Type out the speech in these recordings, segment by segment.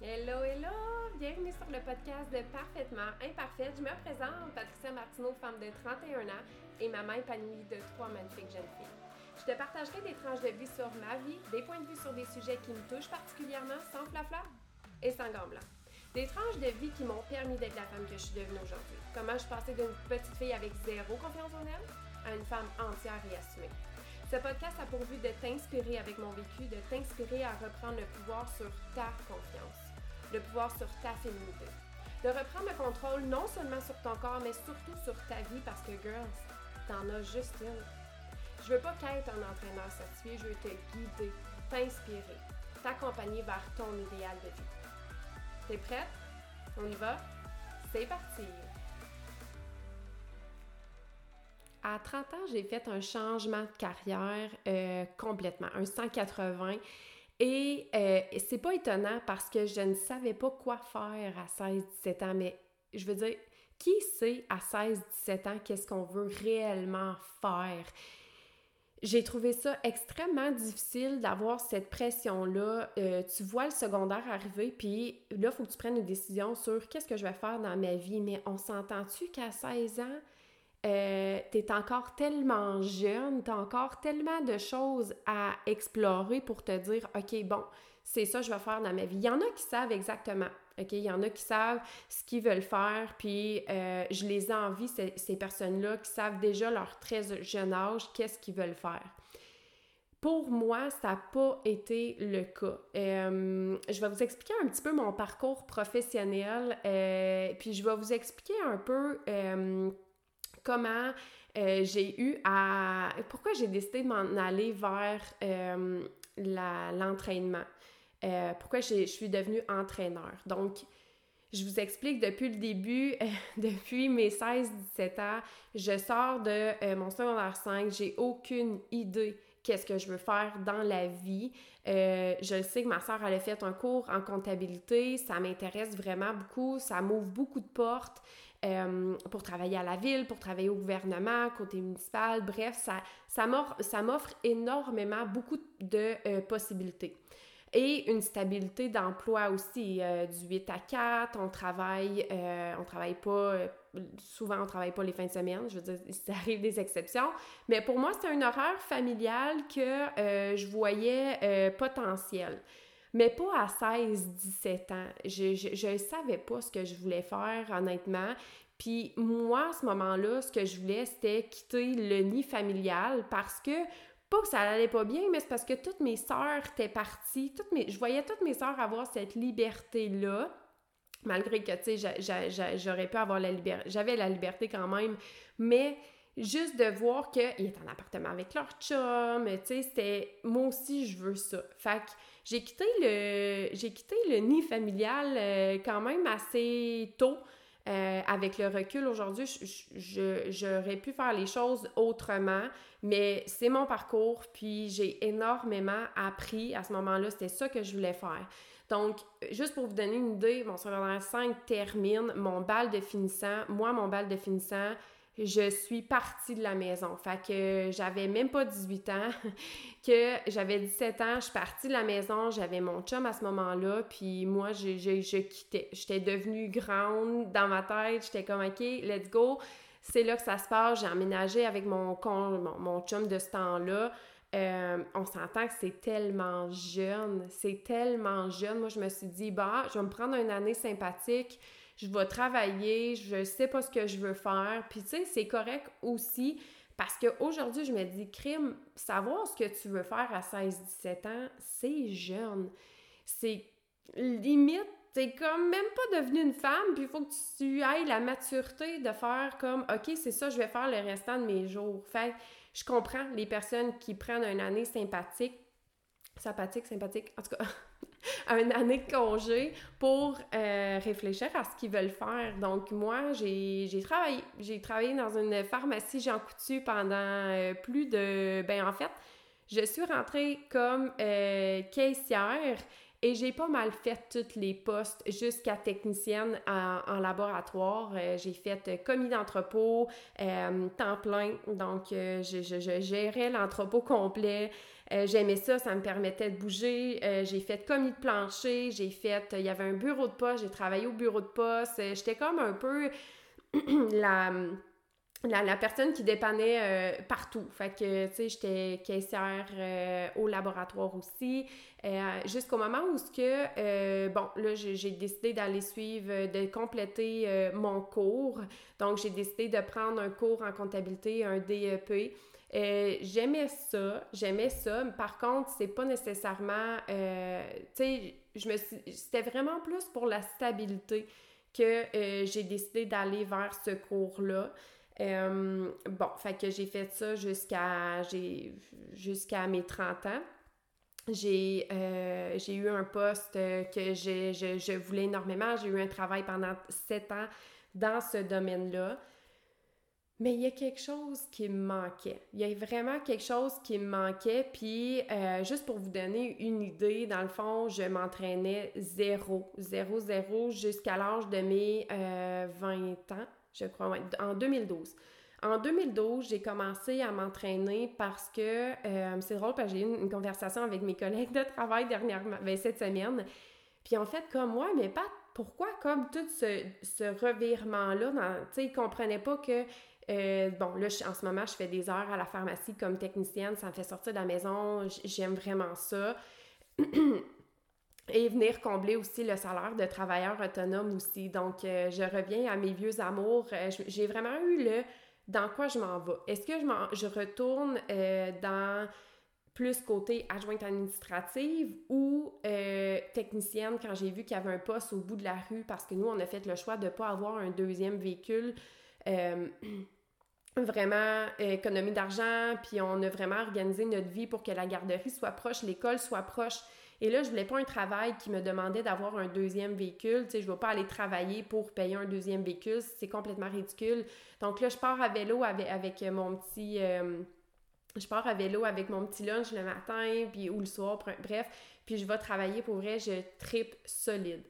Hello, hello! Bienvenue sur le podcast de Parfaitement Imparfaite. Je me présente, Patricia Martineau, femme de 31 ans et maman épanouie de trois magnifiques jeunes filles. Je te partagerai des tranches de vie sur ma vie, des points de vue sur des sujets qui me touchent particulièrement, sans flafla et sans gants. Des tranches de vie qui m'ont permis d'être la femme que je suis devenue aujourd'hui. Comment je passée d'une petite fille avec zéro confiance en elle à une femme entière et assumée. Ce podcast a pour but de t'inspirer avec mon vécu, de t'inspirer à reprendre le pouvoir sur ta confiance, le pouvoir sur ta féminité. De reprendre le contrôle non seulement sur ton corps, mais surtout sur ta vie parce que, girls, t'en as juste une. Je veux pas qu'être un entraîneur certifié, je veux te guider, t'inspirer, t'accompagner vers ton idéal de vie. T'es prête? On y va? C'est parti! À 30 ans, j'ai fait un changement de carrière euh, complètement, un 180. Et euh, c'est pas étonnant parce que je ne savais pas quoi faire à 16-17 ans, mais je veux dire, qui sait à 16-17 ans qu'est-ce qu'on veut réellement faire? J'ai trouvé ça extrêmement difficile d'avoir cette pression-là. Euh, tu vois le secondaire arriver, puis là, il faut que tu prennes une décision sur qu'est-ce que je vais faire dans ma vie. Mais on s'entend-tu qu'à 16 ans, euh, tu es encore tellement jeune, tu as encore tellement de choses à explorer pour te dire, OK, bon, c'est ça que je vais faire dans ma vie. Il y en a qui savent exactement, OK? Il y en a qui savent ce qu'ils veulent faire, puis euh, je les envie, ces, personnes-là, qui savent déjà leur très jeune âge, qu'est-ce qu'ils veulent faire. Pour moi, ça n'a pas été le cas. Euh, je vais vous expliquer un petit peu mon parcours professionnel, euh, puis je vais vous expliquer un peu comment euh, j'ai eu à... Pourquoi j'ai décidé de m'en aller vers euh, l'entraînement. Euh, pourquoi je suis devenue entraîneur. Donc, je vous explique depuis le début, depuis mes 16-17 ans, je sors de mon secondaire 5, j'ai aucune idée qu'est-ce que je veux faire dans la vie. je sais que ma soeur, elle a fait un cours en comptabilité, ça m'intéresse vraiment beaucoup, ça m'ouvre beaucoup de portes. Euh, pour travailler à la ville, pour travailler au gouvernement, côté municipal, bref, ça, ça m'offre énormément beaucoup de euh, possibilités. Et une stabilité d'emploi aussi, euh, du 8 à 4, on travaille, on travaille pas, souvent on travaille pas les fins de semaine, je veux dire, ça arrive des exceptions, mais pour moi, c'est un horaire familial que je voyais potentiel mais pas à 16, 17 ans. Je ne savais pas ce que je voulais faire, honnêtement. Puis moi, à ce moment-là, ce que je voulais, c'était quitter le nid familial parce que, pas que ça allait pas bien, mais c'est parce que toutes mes sœurs étaient parties. Toutes mes, je voyais toutes mes sœurs avoir cette liberté-là malgré que, tu sais, j'aurais pu avoir la liberté, j'avais la liberté quand même, mais juste de voir qu'ils étaient en appartement avec leur chum, tu sais, c'était, moi aussi, je veux ça. Fait que j'ai quitté le, j'ai quitté le nid familial euh, quand même assez tôt. Euh, avec le recul aujourd'hui, j'aurais pu faire les choses autrement, mais c'est mon parcours, puis j'ai énormément appris à ce moment-là. C'était ça que je voulais faire. Donc, juste pour vous donner une idée, mon secondaire 5 termine, mon bal de finissant, moi, mon bal de finissant, je suis partie de la maison. Fait que j'avais même pas 18 ans, que j'avais 17 ans, je suis partie de la maison, j'avais mon chum à ce moment-là, puis moi, je, je, quittais. J'étais devenue grande dans ma tête, j'étais comme, OK, let's go. C'est là que ça se passe. J'ai emménagé avec mon, mon, mon chum de ce temps-là. Euh, on s'entend que c'est tellement jeune, c'est tellement jeune. Moi, je me suis dit, bah, je vais me prendre une année sympathique je vais travailler, je sais pas ce que je veux faire. Puis tu sais, c'est correct aussi parce qu'aujourd'hui, je me dis, crime, savoir ce que tu veux faire à 16-17 ans, c'est jeune. C'est limite, t'es comme même pas devenue une femme, puis il faut que tu ailles la maturité de faire comme, OK, c'est ça, je vais faire le restant de mes jours. Fait je comprends les personnes qui prennent une année sympathique, sympathique, sympathique, en tout cas, une année de congé pour euh, réfléchir à ce qu'ils veulent faire. Donc, moi, j'ai travaillé, j'ai travaillé dans une pharmacie Jean Coutu pendant euh, plus de... Ben, en fait, je suis rentrée comme euh, caissière et j'ai pas mal fait tous les postes jusqu'à technicienne en, laboratoire. j'ai fait commis d'entrepôt, temps plein, donc je, je, je, gérais l'entrepôt complet. Euh, j'aimais ça, ça me permettait de bouger. Euh, j'ai fait commis de plancher, j'ai fait, il y avait un bureau de poste, j'ai travaillé au bureau de poste. J'étais comme un peu la la, personne qui dépannait euh, partout. Fait que, tu sais, j'étais caissière euh, au laboratoire aussi. Euh, jusqu'au moment où ce que, bon, là, j'ai décidé d'aller suivre, de compléter mon cours. Donc, j'ai décidé de prendre un cours en comptabilité, un DEP. J'aimais ça, j'aimais ça. Par contre, c'est pas nécessairement, tu sais, je me c'était vraiment plus pour la stabilité que j'ai décidé d'aller vers ce cours-là. Euh, bon, fait que j'ai fait ça jusqu'à mes 30 ans. J'ai euh, eu un poste que je, je, voulais énormément. J'ai eu un travail pendant 7 ans dans ce domaine-là. Mais il y a quelque chose qui me manquait. Il y a vraiment quelque chose qui me manquait. Puis, euh, juste pour vous donner une idée, dans le fond, je m'entraînais zéro, zéro, zéro jusqu'à l'âge de mes 20 ans je crois, en 2012. En 2012, j'ai commencé à m'entraîner parce que, euh, c'est drôle, parce que j'ai eu une, conversation avec mes collègues de travail dernièrement, ben, cette semaine. Puis en fait, comme moi, mais pas pourquoi comme tout ce, revirement-là, tu sais, ils comprenaient pas que, euh, bon, là, en ce moment, je fais des heures à la pharmacie comme technicienne, ça me fait sortir de la maison, j'aime vraiment ça. et venir combler aussi le salaire de travailleur autonome aussi. Donc, euh, je reviens à mes vieux amours. Euh, j'ai vraiment eu le dans quoi je m'en vais? Est-ce que je, je retourne dans plus côté adjointe administrative ou technicienne quand j'ai vu qu'il y avait un poste au bout de la rue parce que nous, on a fait le choix de ne pas avoir un deuxième véhicule. vraiment économie d'argent, puis on a vraiment organisé notre vie pour que la garderie soit proche, l'école soit proche. Et là, je voulais pas un travail qui me demandait d'avoir un deuxième véhicule. Tu sais, je veux pas aller travailler pour payer un deuxième véhicule. C'est complètement ridicule. Donc là, je pars à vélo avec, avec mon petit... Euh, je pars à vélo avec mon petit lunch le matin, puis ou le soir, bref. Puis je vais travailler pour vrai, je tripe solide.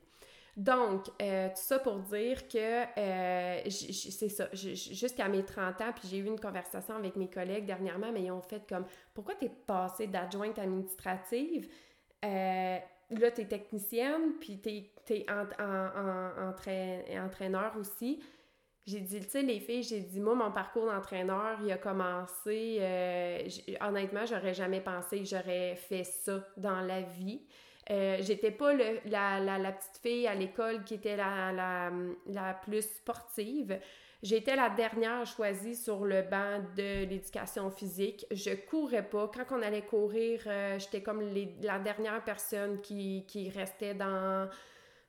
Donc, euh, tout ça pour dire que euh, c'est ça, jusqu'à mes 30 ans, puis j'ai eu une conversation avec mes collègues dernièrement, mais ils ont fait comme Pourquoi t'es passée d'adjointe administrative euh, là, tu es technicienne, puis tu es, entraîneur aussi. J'ai dit, tu sais, les filles, j'ai dit, moi, mon parcours d'entraîneur, il a commencé, euh, honnêtement, j'aurais jamais pensé que j'aurais fait ça dans la vie. Euh, j'étais pas la, la, petite fille à l'école qui était la, la, plus sportive. J'étais la dernière choisie sur le banc de l'éducation physique. Je courais pas. Quand on allait courir, euh, j'étais comme la dernière personne qui, restait dans,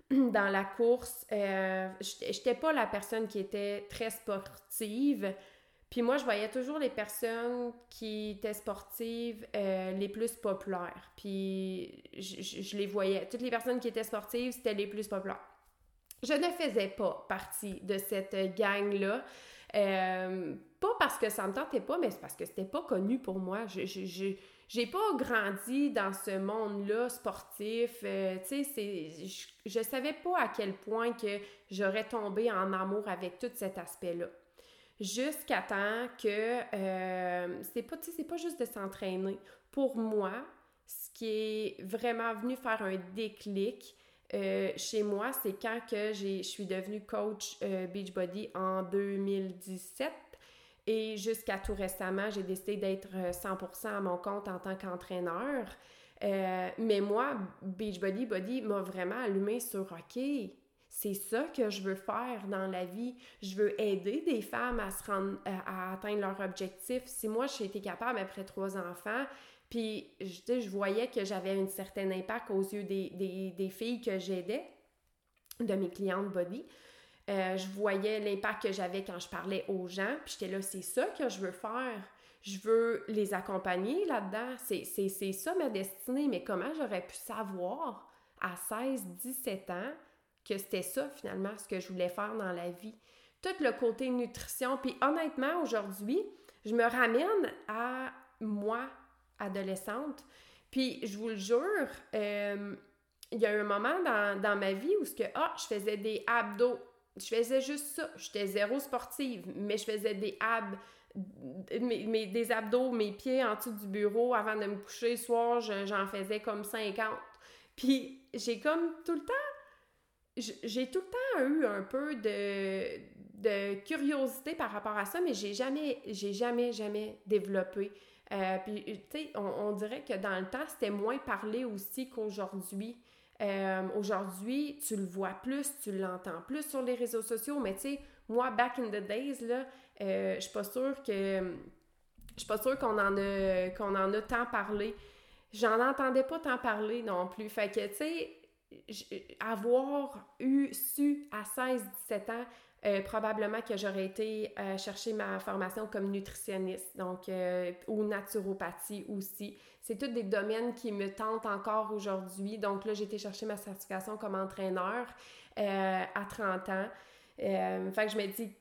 dans la course. Euh, j'étais pas la personne qui était très sportive. Puis moi, je voyais toujours les personnes qui étaient sportives euh, les plus populaires. Puis je, les voyais. Toutes les personnes qui étaient sportives, c'était les plus populaires. Je ne faisais pas partie de cette gang-là. Euh, pas parce que ça me tentait pas, mais c'est parce que c'était pas connu pour moi. J'ai pas grandi dans ce monde-là sportif. Euh, tu sais, je, je savais pas à quel point que j'aurais tombé en amour avec tout cet aspect-là. Jusqu'à temps que euh, c'est pas, c'est pas juste de s'entraîner. Pour moi, ce qui est vraiment venu faire un déclic, euh, chez moi, c'est quand que je suis devenue coach Beachbody en 2017 et jusqu'à tout récemment, j'ai décidé d'être 100% euh, à mon compte en tant qu'entraîneur. mais moi, Beachbody Body m'a vraiment allumé sur OK, c'est ça que je veux faire dans la vie. Je veux aider des femmes à se rendre à atteindre leur objectif. Si moi j'ai été capable après trois enfants, puis, je, je voyais que j'avais un certain impact aux yeux des, filles que j'aidais, de mes clientes body. Euh, je voyais l'impact que j'avais quand je parlais aux gens, puis j'étais là, c'est ça que je veux faire. Je veux les accompagner là-dedans. C'est ça ma destinée, mais comment j'aurais pu savoir à 16, 17 ans que c'était ça finalement ce que je voulais faire dans la vie? Tout le côté nutrition, puis honnêtement, aujourd'hui, je me ramène à moi, adolescente. Puis je vous le jure, euh, il y a un moment dans, ma vie où ce que, ah, je faisais des abdos. Je faisais juste ça. J'étais zéro sportive, mais je faisais des abs mes, des abdos, mes pieds en dessous du bureau avant de me coucher le soir, j'en faisais comme 50. Puis j'ai comme tout le temps, j'ai tout le temps eu un peu de, de curiosité par rapport à ça, mais j'ai jamais, j'ai jamais, jamais développé. Euh, puis, tu sais, on, dirait que dans le temps, c'était moins parlé aussi qu'aujourd'hui. Euh, aujourd'hui, tu le vois plus, tu l'entends plus sur les réseaux sociaux, mais tu sais, moi, back in the days, là, euh, je suis pas sûre que. Je suis pas sûre qu'on en a qu'on en a tant parlé. J'en entendais pas tant parler non plus. Fait que, tu sais, avoir eu su à 16-17 ans euh, probablement que j'aurais été euh, chercher ma formation comme nutritionniste, donc euh, ou naturopathie aussi. C'est tous des domaines qui me tentent encore aujourd'hui. Donc là, j'ai été chercher ma certification comme entraîneur à 30 ans. fait que je me dis,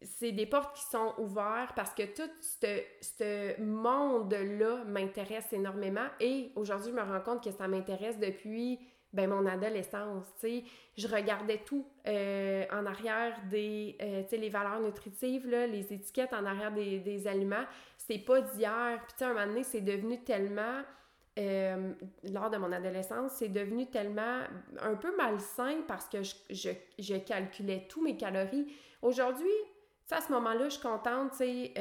c'est des portes qui sont ouvertes parce que tout ce monde-là m'intéresse énormément et aujourd'hui, je me rends compte que ça m'intéresse depuis ben mon adolescence, tu sais, je regardais tout euh, en arrière des, euh, tu sais, les valeurs nutritives, là, les étiquettes en arrière des, des aliments, c'est pas d'hier, puis tu sais, un moment donné, c'est devenu tellement, euh, lors de mon adolescence, c'est devenu tellement un peu malsain parce que je, je, je calculais tous mes calories. Aujourd'hui, à ce moment-là, je suis contente, tu sais,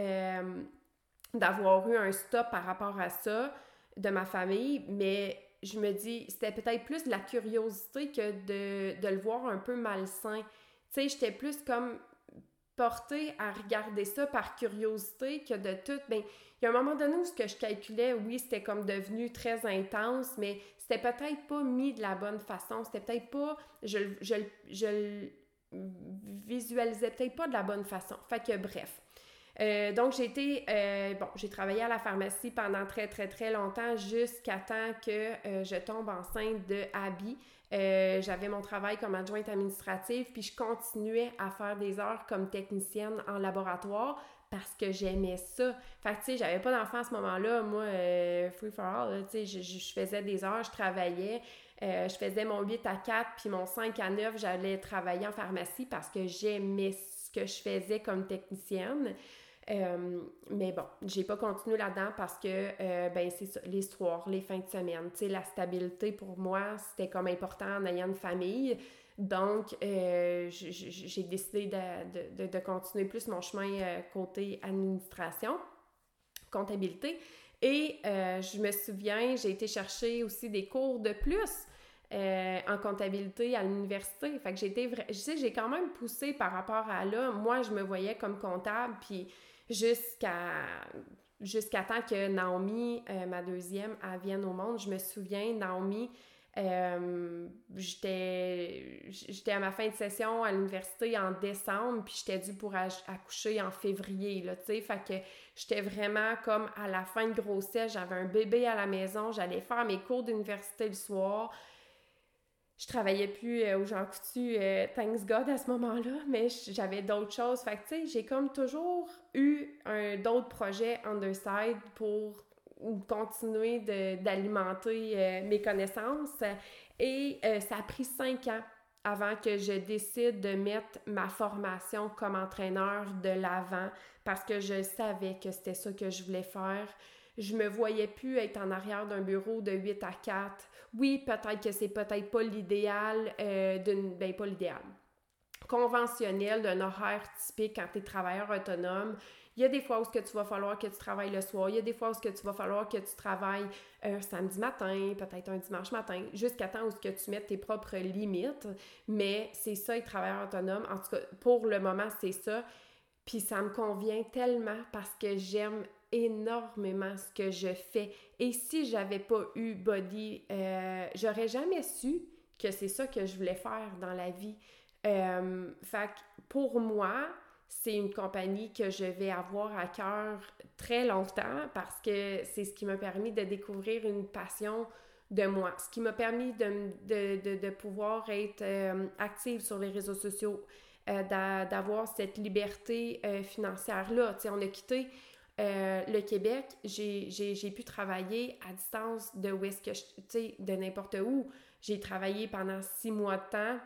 d'avoir eu un stop par rapport à ça de ma famille, mais je me dis, c'était peut-être plus de la curiosité que de, de le voir un peu malsain. Tu sais, j'étais plus comme portée à regarder ça par curiosité que de tout. Ben, il y a un moment donné où ce que je calculais, oui, c'était comme devenu très intense, mais c'était peut-être pas mis de la bonne façon. C'était peut-être pas. Je, je, je visualisais peut-être pas de la bonne façon. Fait que bref. Euh, donc, j'ai été, euh, bon, j'ai travaillé à la pharmacie pendant très, très, très longtemps jusqu'à temps que euh, je tombe enceinte de Abby. J'avais mon travail comme adjointe administrative, puis je continuais à faire des heures comme technicienne en laboratoire parce que j'aimais ça. Fait que, tu sais, j'avais pas d'enfant à ce moment-là. Moi, free for all, tu sais, je, je, faisais des heures, je travaillais. je faisais mon 8 à 4, puis mon 5 à 9, j'allais travailler en pharmacie parce que j'aimais ce que je faisais comme technicienne. Euh, mais bon, j'ai pas continué là-dedans parce que, euh, ben, c'est ça, les soirs, les fins de semaine. Tu sais, la stabilité pour moi, c'était comme important en ayant une famille. Donc, euh, j'ai décidé de, de, de, continuer plus mon chemin côté administration, comptabilité. Et je me souviens, j'ai été chercher aussi des cours de plus. en comptabilité à l'université. Fait que j'ai été, je sais, j'ai quand même poussé par rapport à là. Moi, je me voyais comme comptable, puis jusqu'à jusqu'à temps que Naomi, euh, ma deuxième, vienne au monde. Je me souviens, Naomi, euh, j'étais à ma fin de session à l'université en décembre, puis j'étais due pour accoucher en février, là, tu. Fait que j'étais vraiment comme à la fin de grossesse, j'avais un bébé à la maison, j'allais faire mes cours d'université le soir je travaillais plus euh, au Jean Coutu, euh, thanks God, à ce moment-là, mais j'avais d'autres choses. Fait que, tu sais, j'ai comme toujours eu d'autres projets on the side pour continuer d'alimenter euh, mes connaissances. Et ça a pris cinq ans avant que je décide de mettre ma formation comme entraîneur de l'avant parce que je savais que c'était ça que je voulais faire. Je me voyais plus être en arrière d'un bureau de 8 à 4 oui, peut-être que c'est peut-être pas l'idéal euh, d'une. Ben, pas l'idéal. Conventionnel d'un horaire typique quand tu es travailleur autonome. Il y a des fois où ce que tu vas falloir que tu travailles le soir, il y a des fois où ce que tu vas falloir que tu travailles un samedi matin, peut-être un dimanche matin, jusqu'à temps où ce que tu mettes tes propres limites. Mais c'est ça, être travailleur autonome. En tout cas, pour le moment, c'est ça. Puis ça me convient tellement parce que j'aime énormément ce que je fais. Et si j'avais pas eu Body, euh, j'aurais jamais su que c'est ça que je voulais faire dans la vie. Euh, pour moi, c'est une compagnie que je vais avoir à cœur très longtemps parce que c'est ce qui m'a permis de découvrir une passion de moi, ce qui m'a permis de, de, de, pouvoir être euh, active sur les réseaux sociaux, d'avoir cette liberté financière-là. Tu sais, on a quitté euh, le Québec, j'ai pu travailler à distance de où est-ce de n'importe où. J'ai travaillé pendant six mois de temps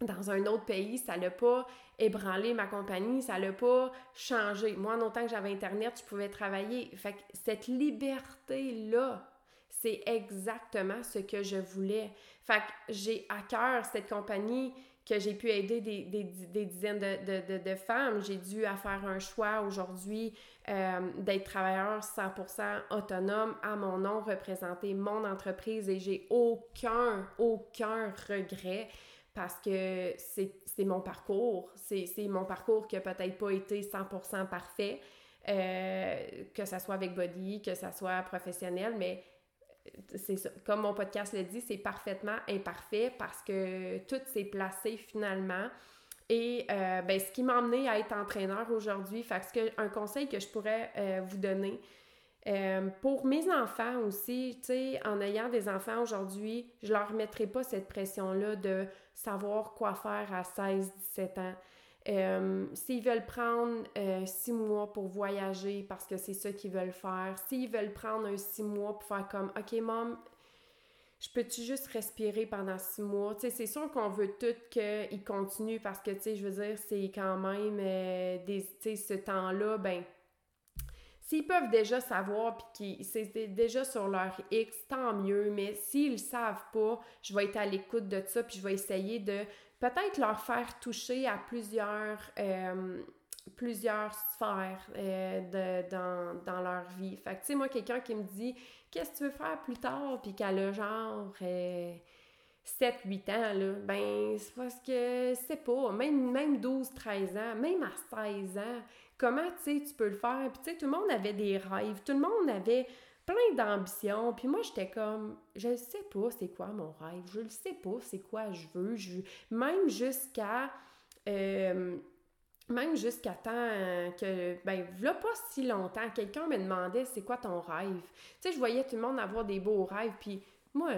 dans un autre pays, ça l'a pas ébranlé ma compagnie, ça l'a pas changé. Moi, en autant que j'avais Internet, je pouvais travailler. Fait cette liberté-là, c'est exactement ce que je voulais. Fait j'ai à cœur cette compagnie que j'ai pu aider des, dizaines de, femmes. J'ai dû faire un choix aujourd'hui euh, d'être travailleur 100% autonome à mon nom, représenter mon entreprise et j'ai aucun, aucun regret parce que c'est mon parcours. C'est mon parcours qui a peut-être pas été 100% parfait, euh, que ça soit avec Body, que ça soit professionnel, mais comme mon podcast le dit, c'est parfaitement imparfait parce que tout s'est placé finalement. Et euh, ben, ce qui m'a amené à être entraîneur aujourd'hui, un conseil que je pourrais euh, vous donner, euh, pour mes enfants aussi, en ayant des enfants aujourd'hui, je leur mettrai pas cette pression-là de savoir quoi faire à 16, 17 ans. Euh, s'ils veulent prendre euh, six mois pour voyager parce que c'est ça qu'ils veulent faire, s'ils veulent prendre un six mois pour faire comme OK, maman, je peux-tu juste respirer pendant six mois? Tu sais, c'est sûr qu'on veut tout qu'ils continuent parce que, tu sais, je veux dire, c'est quand même euh, des, tu sais, ce temps-là, ben, s'ils peuvent déjà savoir puis qu'ils c'est déjà sur leur X, tant mieux, mais s'ils savent pas, je vais être à l'écoute de ça puis je vais essayer de peut-être leur faire toucher à plusieurs, euh, plusieurs sphères euh, de, dans, dans, leur vie. Fait que, tu sais, moi, quelqu'un qui me dit Qu'est-ce que tu veux faire plus tard puis qu'elle a genre 7-8 euh, ans, là, ben, c'est parce que c'est pas, même, même 12-13 ans, même à 16 ans, comment, tu sais, tu peux le faire? Puis, tu sais, tout le monde avait des rêves, tout le monde avait plein d'ambition. Puis moi, j'étais comme, je sais pas c'est quoi mon rêve, je ne sais pas c'est quoi je veux. Je, même jusqu'à... Euh, même jusqu'à temps que, ben, là, pas si longtemps, quelqu'un me demandait c'est quoi ton rêve. Tu sais, je voyais tout le monde avoir des beaux rêves, puis moi,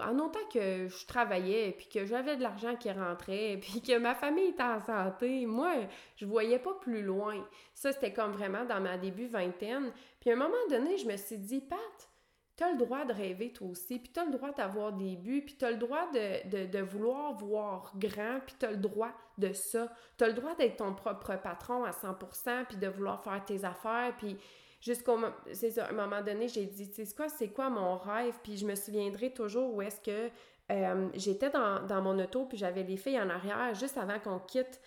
en autant que je travaillais, puis que j'avais de l'argent qui rentrait, puis que ma famille était en santé, moi, je voyais pas plus loin. Ça, c'était comme vraiment dans ma début vingtaine. Puis à un moment donné, je me suis dit, Pat, t'as le droit de rêver toi aussi, puis t'as le droit d'avoir des buts, puis t'as le droit de, vouloir voir grand, puis t'as le droit de ça. T'as le droit d'être ton propre patron à 100%, puis de vouloir faire tes affaires, puis jusqu'au c'est un moment donné, j'ai dit, sais quoi, c'est quoi mon rêve? Puis je me souviendrai toujours où est-ce que euh, j'étais dans, dans, mon auto, puis j'avais les filles en arrière, juste avant qu'on quitte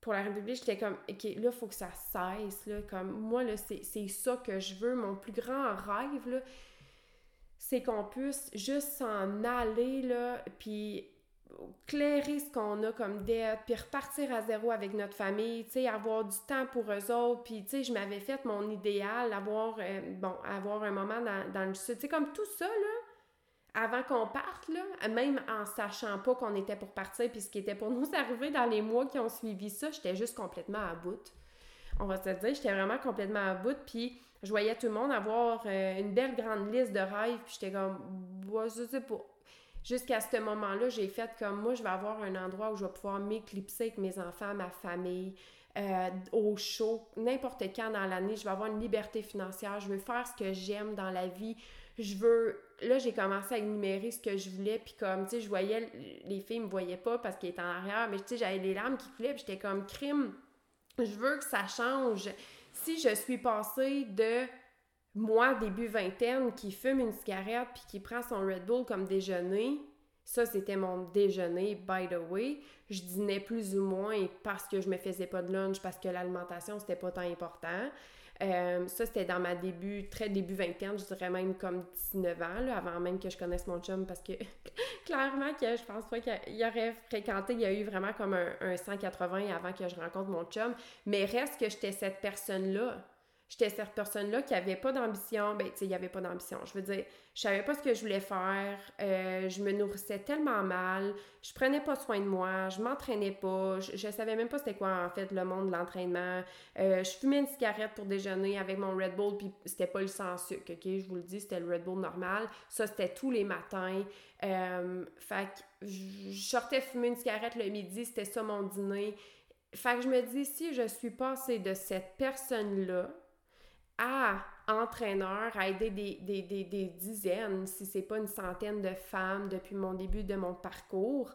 pour la République, j'étais comme, OK, là, il faut que ça cesse, là, comme, moi, là, c'est ça que je veux, mon plus grand rêve, là, c'est qu'on puisse juste s'en aller, là, puis clairer ce qu'on a comme dette, puis repartir à zéro avec notre famille, tu avoir du temps pour eux autres, puis je m'avais fait mon idéal, avoir, euh, bon, avoir un moment dans, dans le sud, tu sais, comme tout ça, avant qu'on parte, même en sachant pas qu'on était pour partir, puis ce qui était pour nous arriver dans les mois qui ont suivi ça, j'étais juste complètement à bout. On va se dire, j'étais vraiment complètement à bout, puis je voyais tout le monde avoir euh, une belle grande liste de rêves, puis j'étais comme, ouais, je sais pas jusqu'à ce moment-là, j'ai fait comme moi, je vais avoir un endroit où je vais pouvoir m'éclipser avec mes enfants, ma famille, euh, au chaud, n'importe quand dans l'année. Je vais avoir une liberté financière. Je veux faire ce que j'aime dans la vie. Je veux. Là, j'ai commencé à énumérer ce que je voulais, puis comme, tu sais, je voyais, les filles me voyaient pas parce qu'elles étaient en arrière, mais tu sais, j'avais les larmes qui coulaient, puis j'étais comme crime. Je veux que ça change. Si je suis passée de moi, début vingtaine, qui fume une cigarette puis qui prend son Red Bull comme déjeuner, ça, c'était mon déjeuner, by the way. Je dînais plus ou moins parce que je me faisais pas de lunch, parce que l'alimentation, c'était pas tant important. Euh, ça, c'était dans ma début, très début vingtaine, je dirais même comme 19 ans, avant même que je connaisse mon chum, parce que clairement que je pense pas qu'il aurait fréquenté, il y a eu vraiment comme un, un 180 avant que je rencontre mon chum, mais reste que j'étais cette personne-là j'étais cette personne-là qui avait pas d'ambition. Ben, tu sais, il y avait pas d'ambition. Je veux dire, je savais pas ce que je voulais faire. Euh, je me nourrissais tellement mal. Je prenais pas soin de moi. Je m'entraînais pas. Je, je, savais même pas c'était quoi, en fait, le monde de l'entraînement. Euh, je fumais une cigarette pour déjeuner avec mon Red Bull, puis c'était pas le sans sucre, OK? Je vous le dis, c'était le Red Bull normal. Ça, c'était tous les matins. Euh, fait que je sortais fumer une cigarette le midi, c'était ça mon dîner. Fait que je me dis, si je suis passée de cette personne-là, à entraîneur, à aider des, des, des, des dizaines, si c'est pas une centaine de femmes depuis mon début de mon parcours,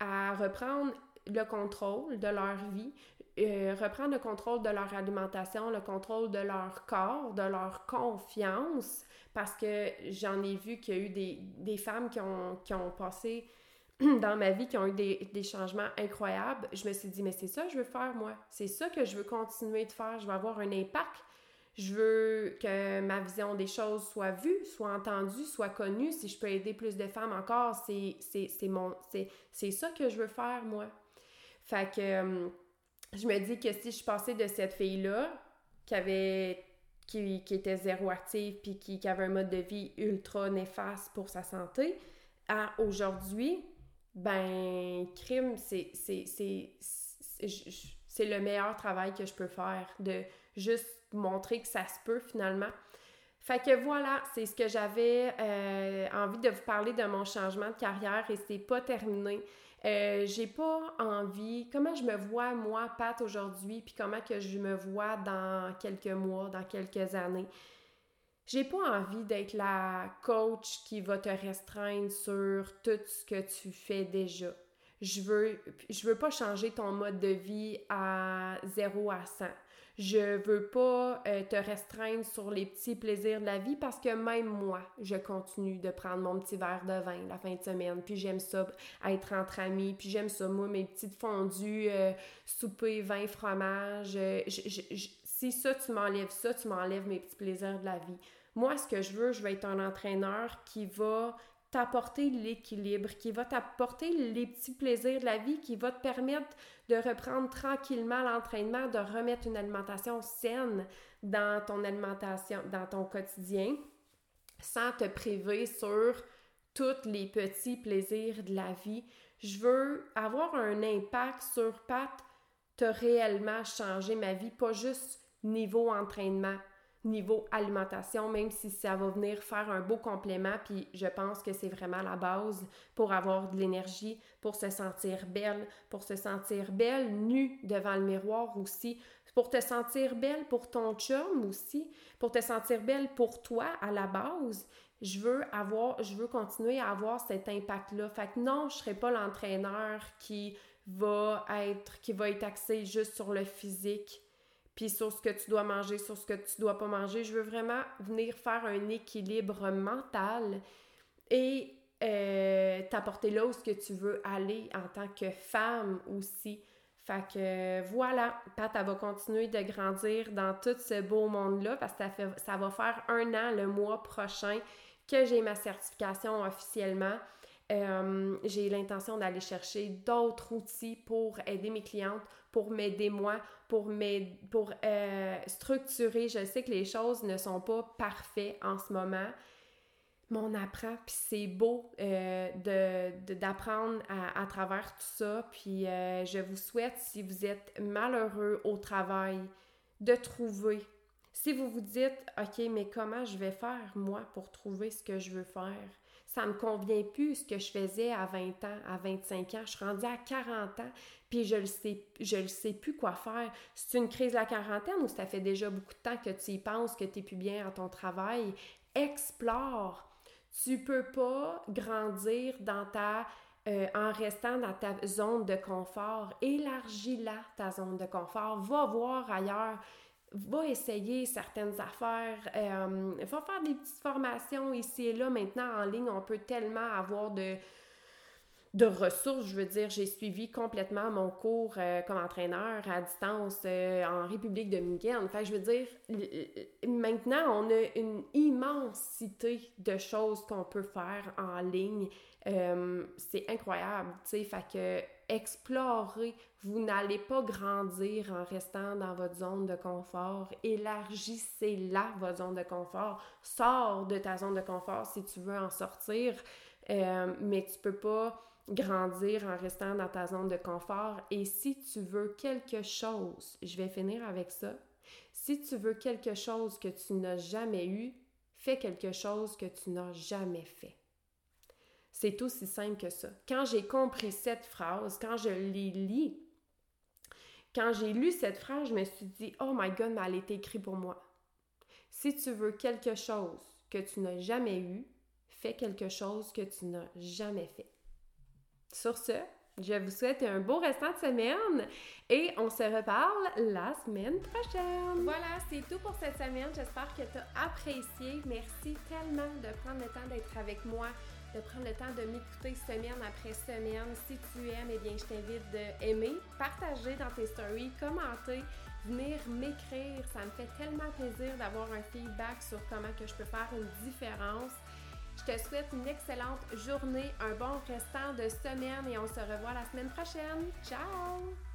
à reprendre le contrôle de leur vie, euh, reprendre le contrôle de leur alimentation, le contrôle de leur corps, de leur confiance, parce que j'en ai vu qu'il y a eu des, des femmes qui ont, qui ont, passé dans ma vie, qui ont eu des, des, changements incroyables. Je me suis dit, mais c'est ça que je veux faire, moi. C'est ça que je veux continuer de faire. Je veux avoir un impact je veux que ma vision des choses soit vue, soit entendue, soit connue. Si je peux aider plus de femmes encore, c'est, mon, ça que je veux faire, moi. Fait que euh, je me dis que si je passais de cette fille-là, qui avait qui, qui, était zéro active puis qui, qui, avait un mode de vie ultra néfaste pour sa santé, à aujourd'hui, ben, crime, c'est le meilleur travail que je peux faire de juste montrer que ça se peut finalement. Fait que voilà, c'est ce que j'avais euh, envie de vous parler de mon changement de carrière et c'est pas terminé. Euh, j'ai pas envie, comment je me vois moi, Pat, aujourd'hui, puis comment que je me vois dans quelques mois, dans quelques années. J'ai pas envie d'être la coach qui va te restreindre sur tout ce que tu fais déjà. Je veux, je veux pas changer ton mode de vie à 0 à 100. Je veux pas euh, te restreindre sur les petits plaisirs de la vie parce que même moi, je continue de prendre mon petit verre de vin la fin de semaine. Puis j'aime ça être entre amis. Puis j'aime ça, moi, mes petites fondues, euh, souper, vin, fromage. Euh, si ça, tu m'enlèves ça, tu m'enlèves mes petits plaisirs de la vie. Moi, ce que je veux, je veux être un entraîneur qui va t'apporter l'équilibre, qui va t'apporter les petits plaisirs de la vie, qui va te permettre de reprendre tranquillement l'entraînement, de remettre une alimentation saine dans ton alimentation, dans ton quotidien, sans te priver sur tous les petits plaisirs de la vie. Je veux avoir un impact sur Pat, te réellement changer ma vie, pas juste niveau entraînement, niveau alimentation, même si ça va venir faire un beau complément. Puis je pense que c'est vraiment la base pour avoir de l'énergie, pour se sentir belle, pour se sentir belle nue devant le miroir aussi, pour te sentir belle pour ton chum aussi, pour te sentir belle pour toi à la base. Je veux avoir, je veux continuer à avoir cet impact-là. Fait que non, je serai pas l'entraîneur qui va être, qui va être axé juste sur le physique puis sur ce que tu dois manger, sur ce que tu dois pas manger. Je veux vraiment venir faire un équilibre mental et euh, t'apporter là où ce que tu veux aller en tant que femme aussi. Fait que voilà, Pat, elle va continuer de grandir dans tout ce beau monde-là parce que ça, va faire un an le mois prochain que j'ai ma certification officiellement. Euh, j'ai l'intention d'aller chercher d'autres outils pour aider mes clientes, pour m'aider moi, pour, pour euh, structurer. Je sais que les choses ne sont pas parfaites en ce moment, mais on apprend, puis c'est beau euh, d'apprendre à, à, travers tout ça. Puis je vous souhaite, si vous êtes malheureux au travail, de trouver. Si vous vous dites, OK, mais comment je vais faire, moi, pour trouver ce que je veux faire? Ça me convient plus ce que je faisais à 20 ans, à 25 ans. Je suis rendue à 40 ans, puis je le sais, je le sais plus quoi faire. C'est une crise de la quarantaine ou ça fait déjà beaucoup de temps que tu y penses, que tu n'es plus bien à ton travail? Explore. Tu peux pas grandir dans ta euh, en restant dans ta zone de confort. Élargis-la, ta zone de confort. Va voir ailleurs va essayer certaines affaires, euh, va faire des petites formations ici et là. Maintenant, en ligne, on peut tellement avoir de, de ressources. Je veux dire, j'ai suivi complètement mon cours euh, comme entraîneur à distance euh, en République dominicaine. Fait je veux dire, maintenant, on a une immensité de choses qu'on peut faire en ligne. c'est incroyable, tu sais. Fait que explorez. Vous n'allez pas grandir en restant dans votre zone de confort. Élargissez-la, votre zone de confort. Sors de ta zone de confort si tu veux en sortir, euh, mais tu peux pas grandir en restant dans ta zone de confort. Et si tu veux quelque chose, je vais finir avec ça. Si tu veux quelque chose que tu n'as jamais eu, fais quelque chose que tu n'as jamais fait. C'est aussi simple que ça. Quand j'ai compris cette phrase, quand je l'ai lis, quand j'ai lu cette phrase, je me suis dit, oh my God, mais elle est écrite pour moi. Si tu veux quelque chose que tu n'as jamais eu, fais quelque chose que tu n'as jamais fait. Sur ce, Je vous souhaite un beau restant de semaine et on se reparle la semaine prochaine. Voilà, c'est tout pour cette semaine. J'espère que tu as apprécié. Merci tellement de prendre le temps d'être avec moi de prendre le temps de m'écouter semaine après semaine. Si tu aimes, eh bien, je t'invite d'aimer, partager dans tes stories, commenter, venir m'écrire. Ça me fait tellement plaisir d'avoir un feedback sur comment je peux faire une différence. Je te souhaite une excellente journée, un bon restant de semaine et on se revoit la semaine prochaine. Ciao!